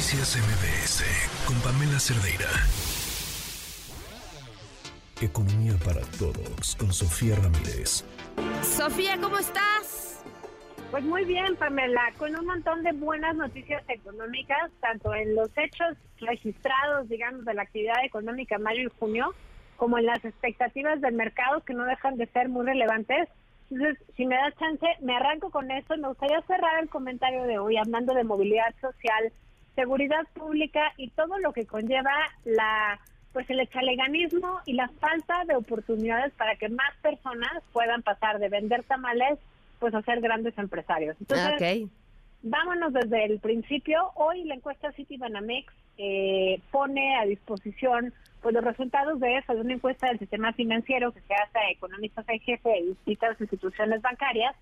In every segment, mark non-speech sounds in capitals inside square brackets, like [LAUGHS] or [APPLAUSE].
Noticias MBS con Pamela Cerdeira. Economía para todos con Sofía Ramírez. Sofía, ¿cómo estás? Pues muy bien, Pamela, con un montón de buenas noticias económicas, tanto en los hechos registrados, digamos, de la actividad económica en mayo y junio, como en las expectativas del mercado, que no dejan de ser muy relevantes. Entonces, si me da chance, me arranco con esto. Me gustaría cerrar el comentario de hoy hablando de movilidad social, seguridad pública y todo lo que conlleva la pues el echaleganismo y la falta de oportunidades para que más personas puedan pasar de vender tamales pues a ser grandes empresarios. Entonces, vámonos desde el principio. Hoy la encuesta Citibanamex eh, pone a disposición pues los resultados de eso, de una encuesta del sistema financiero que se hace a economistas en jefe y distintas instituciones bancarias,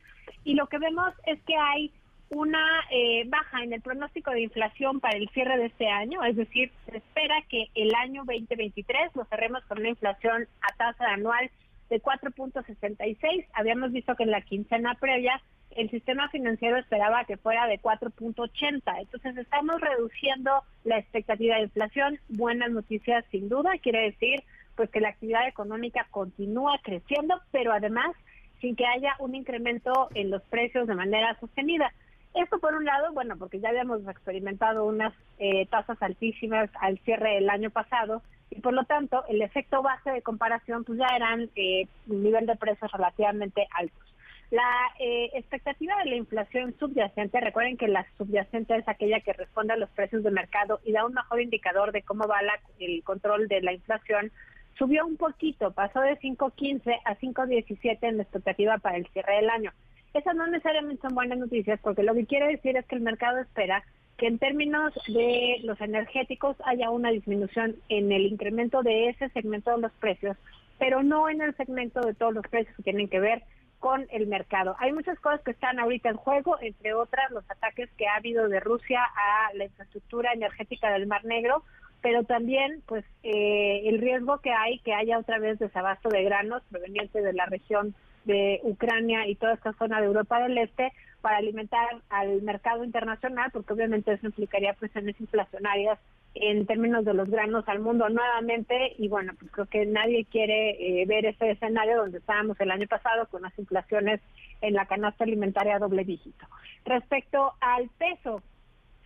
y lo que vemos es que hay una eh, baja en el pronóstico de inflación para el cierre de este año, es decir, se espera que el año 2023 lo cerremos con una inflación a tasa anual de 4.66. Habíamos visto que en la quincena previa el sistema financiero esperaba que fuera de 4.80. Entonces estamos reduciendo la expectativa de inflación. Buenas noticias sin duda. Quiere decir pues que la actividad económica continúa creciendo, pero además sin que haya un incremento en los precios de manera sostenida. Esto por un lado, bueno, porque ya habíamos experimentado unas eh, tasas altísimas al cierre del año pasado y por lo tanto el efecto base de comparación pues ya eran eh, un nivel de precios relativamente altos. La eh, expectativa de la inflación subyacente, recuerden que la subyacente es aquella que responde a los precios de mercado y da un mejor indicador de cómo va el control de la inflación, subió un poquito, pasó de 5.15 a 5.17 en la expectativa para el cierre del año. Esas no necesariamente son buenas noticias porque lo que quiere decir es que el mercado espera que en términos de los energéticos haya una disminución en el incremento de ese segmento de los precios, pero no en el segmento de todos los precios que tienen que ver con el mercado. Hay muchas cosas que están ahorita en juego, entre otras los ataques que ha habido de Rusia a la infraestructura energética del Mar Negro, pero también pues eh, el riesgo que hay que haya otra vez desabasto de granos proveniente de la región de Ucrania y toda esta zona de Europa del Este para alimentar al mercado internacional, porque obviamente eso implicaría presiones inflacionarias en términos de los granos al mundo nuevamente y bueno, pues creo que nadie quiere eh, ver ese escenario donde estábamos el año pasado con las inflaciones en la canasta alimentaria doble dígito. Respecto al peso,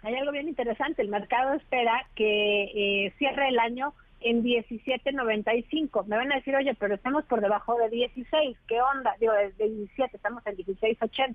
hay algo bien interesante, el mercado espera que eh, cierre el año en 17.95. Me van a decir, oye, pero estamos por debajo de 16, ¿qué onda? Digo, de 17, estamos en 16.80.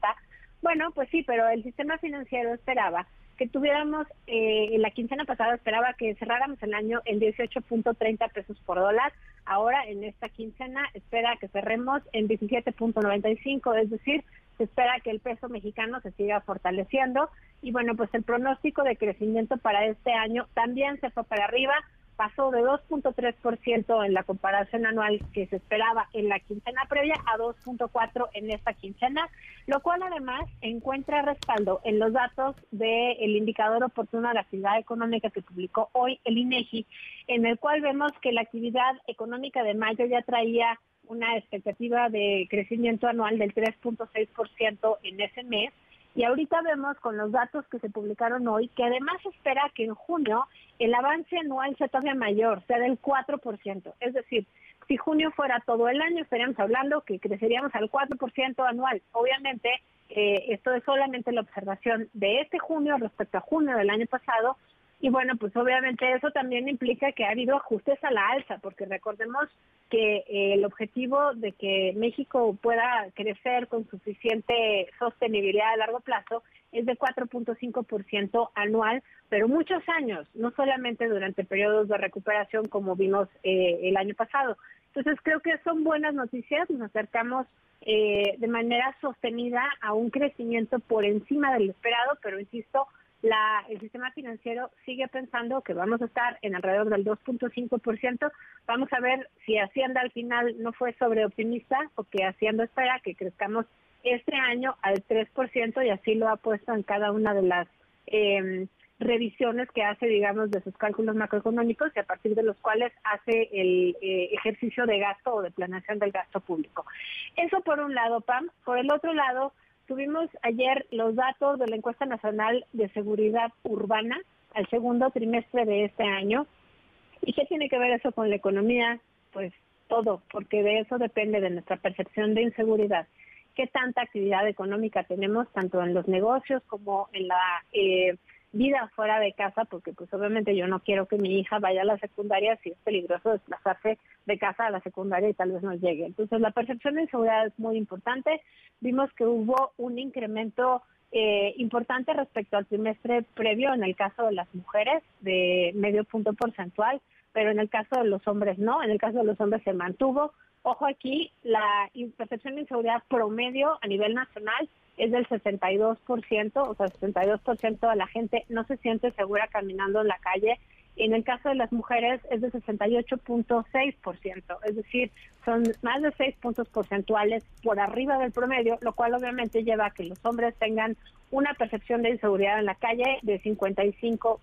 Bueno, pues sí, pero el sistema financiero esperaba que tuviéramos, eh, la quincena pasada esperaba que cerráramos el año en 18.30 pesos por dólar, ahora en esta quincena espera que cerremos en 17.95, es decir, se espera que el peso mexicano se siga fortaleciendo y bueno, pues el pronóstico de crecimiento para este año también se fue para arriba, pasó de 2.3% en la comparación anual que se esperaba en la quincena previa a 2.4% en esta quincena, lo cual además encuentra respaldo en los datos del indicador oportuno de la actividad económica que publicó hoy el INEGI, en el cual vemos que la actividad económica de mayo ya traía una expectativa de crecimiento anual del 3.6% en ese mes y ahorita vemos con los datos que se publicaron hoy que además espera que en junio el avance anual sea todavía mayor, sea del 4%. Es decir, si junio fuera todo el año, estaríamos hablando que creceríamos al 4% anual. Obviamente, eh, esto es solamente la observación de este junio respecto a junio del año pasado, y bueno, pues obviamente eso también implica que ha habido ajustes a la alza, porque recordemos que eh, el objetivo de que México pueda crecer con suficiente sostenibilidad a largo plazo es de 4.5% anual, pero muchos años, no solamente durante periodos de recuperación como vimos eh, el año pasado. Entonces creo que son buenas noticias, nos acercamos eh, de manera sostenida a un crecimiento por encima del esperado, pero insisto, la, el sistema financiero sigue pensando que vamos a estar en alrededor del 2.5%. Vamos a ver si Hacienda al final no fue sobreoptimista o que Hacienda espera que crezcamos este año al 3% y así lo ha puesto en cada una de las eh, revisiones que hace, digamos, de sus cálculos macroeconómicos y a partir de los cuales hace el eh, ejercicio de gasto o de planeación del gasto público. Eso por un lado, Pam. Por el otro lado, Tuvimos ayer los datos de la encuesta nacional de seguridad urbana. al segundo trimestre de este año. ¿Y qué tiene que ver eso con la economía? Pues todo, porque de eso depende de nuestra percepción de inseguridad. ¿Qué tanta actividad económica tenemos, tanto en los negocios como en la eh, vida fuera de casa? Porque pues obviamente yo no quiero que mi hija vaya a la secundaria si es peligroso desplazarse de casa a la secundaria y tal vez no llegue. Entonces la percepción de inseguridad es muy importante. Vimos que hubo un incremento eh, importante respecto al trimestre previo en el caso de las mujeres de medio punto porcentual pero en el caso de los hombres no, en el caso de los hombres se mantuvo. Ojo aquí, la percepción de inseguridad promedio a nivel nacional es del 62%, o sea, 62% de la gente no se siente segura caminando en la calle en el caso de las mujeres es de 68.6%, es decir, son más de 6 puntos porcentuales por arriba del promedio, lo cual obviamente lleva a que los hombres tengan una percepción de inseguridad en la calle de 55%.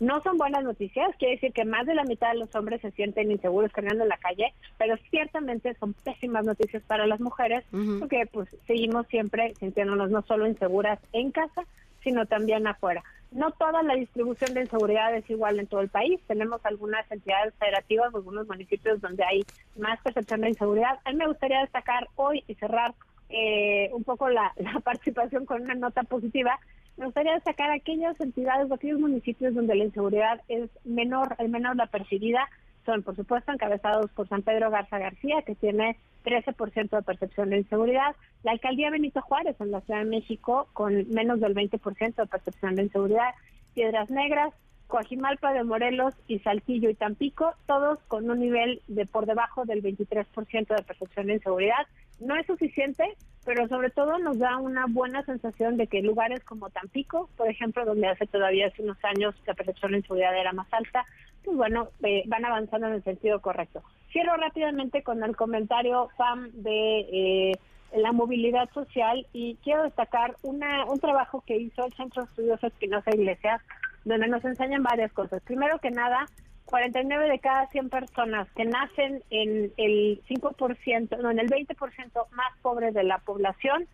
No son buenas noticias, quiere decir que más de la mitad de los hombres se sienten inseguros caminando en la calle, pero ciertamente son pésimas noticias para las mujeres, porque pues seguimos siempre sintiéndonos no solo inseguras en casa, sino también afuera. No toda la distribución de inseguridad es igual en todo el país. Tenemos algunas entidades federativas, algunos municipios donde hay más percepción de inseguridad. A mí me gustaría destacar hoy y cerrar eh, un poco la, [LAUGHS] participación con una nota positiva. Me gustaría destacar aquellas entidades o aquellos municipios donde la inseguridad es menor, al menos la percibida, son por supuesto encabezados por San Pedro Garza García, que tiene 13% de percepción de inseguridad. La alcaldía Benito Juárez en la Ciudad de México con menos del 20% de percepción de inseguridad. Piedras Negras, Coajimalpa de Morelos y Saltillo y Tampico, todos con un nivel de por debajo del 23% de percepción de inseguridad. No es suficiente, pero sobre todo nos da una buena sensación de que lugares como Tampico, por ejemplo, donde hace todavía hace unos años la percepción de inseguridad era más alta, pues bueno, eh, van avanzando en el sentido correcto. Cierro rápidamente con el comentario, Pam, de eh, la movilidad social y quiero destacar una, un trabajo que hizo el Centro de Estudios Espinosa Iglesias, donde nos enseñan varias cosas. Primero que nada, 49 de cada 100 personas que nacen en el 5%, no, en el 20% más pobre de la población,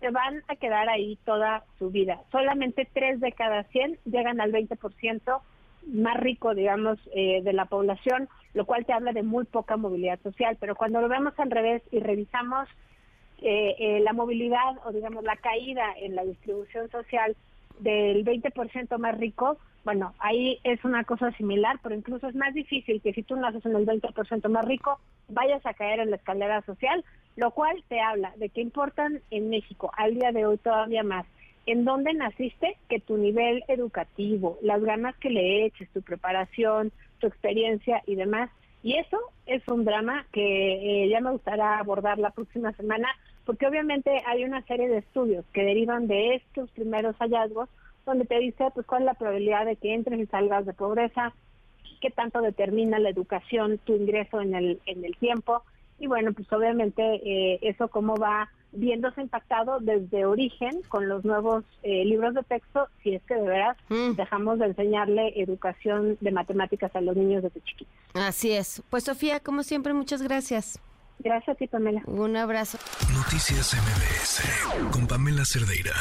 se van a quedar ahí toda su vida. Solamente 3 de cada 100 llegan al 20% más rico, digamos, eh, de la población, lo cual te habla de muy poca movilidad social. Pero cuando lo vemos al revés y revisamos eh, eh, la movilidad o, digamos, la caída en la distribución social del 20% más rico, bueno, ahí es una cosa similar, pero incluso es más difícil que si tú naces en el 20% más rico, vayas a caer en la escalera social, lo cual te habla de que importan en México al día de hoy todavía más en dónde naciste que tu nivel educativo, las ganas que le eches, tu preparación, tu experiencia y demás. Y eso es un drama que eh, ya me gustará abordar la próxima semana, porque obviamente hay una serie de estudios que derivan de estos primeros hallazgos, donde te dice pues cuál es la probabilidad de que entres y salgas de pobreza, qué tanto determina la educación tu ingreso en el, en el tiempo, y bueno, pues obviamente eh, eso cómo va viéndose impactado desde origen con los nuevos eh, libros de texto, si es que de veras mm. dejamos de enseñarle educación de matemáticas a los niños desde chiquitos. Así es. Pues Sofía, como siempre, muchas gracias. Gracias a ti, Pamela. Un abrazo. Noticias MBS con Pamela Cerdeira.